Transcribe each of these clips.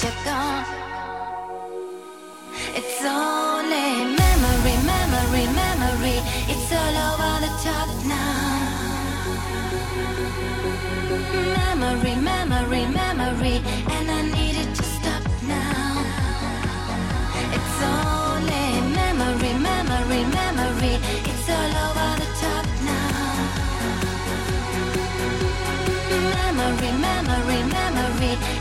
It's only memory, memory, memory. It's all over the top now. Memory, memory, memory, and I need it to stop now. It's only memory, memory, memory. It's all over the top now. Memory, memory, memory.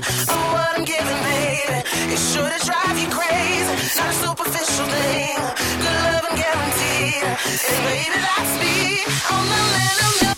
Oh, what I'm giving, baby, it sure to drive you crazy. Not a superficial thing, good love and guaranteed. And baby, that's me. Oh, no, no, no.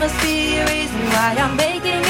must be a reason why I'm making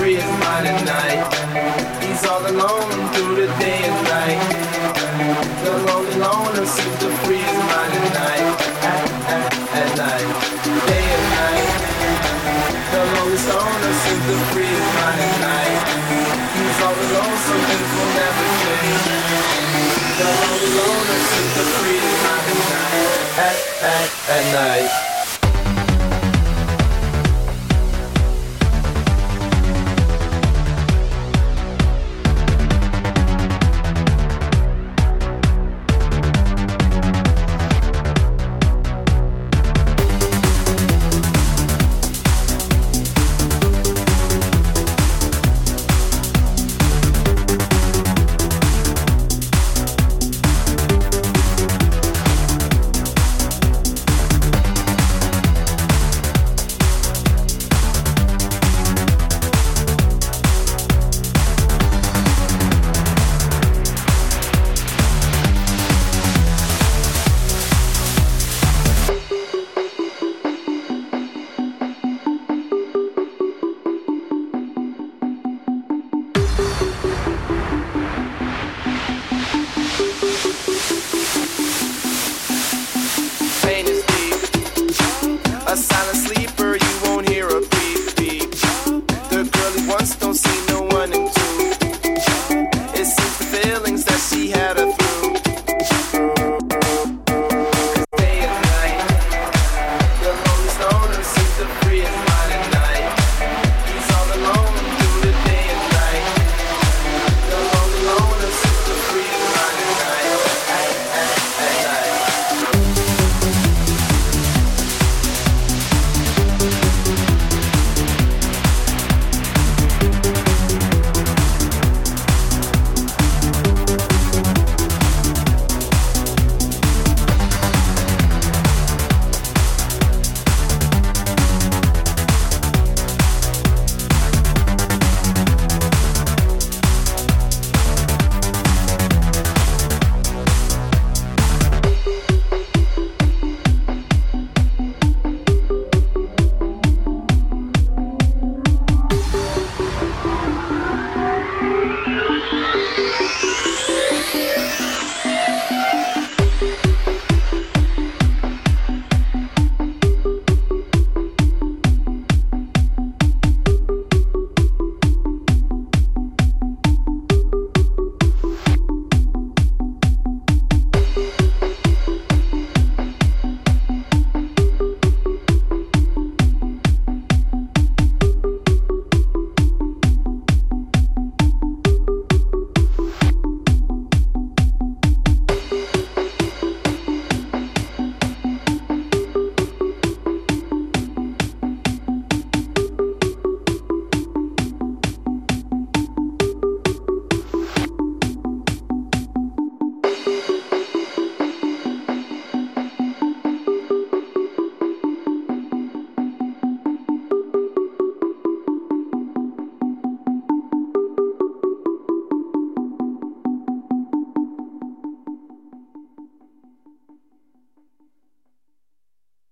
free his mind at night. He's all alone through spirit day and night. The lonely loner seems to free his mind at night, at, at, at night, day and night. The lonely stoner seems to free his mind at night. He's all alone, some things will never change. The lonely loner seems to free his mind at night, at, at, at night.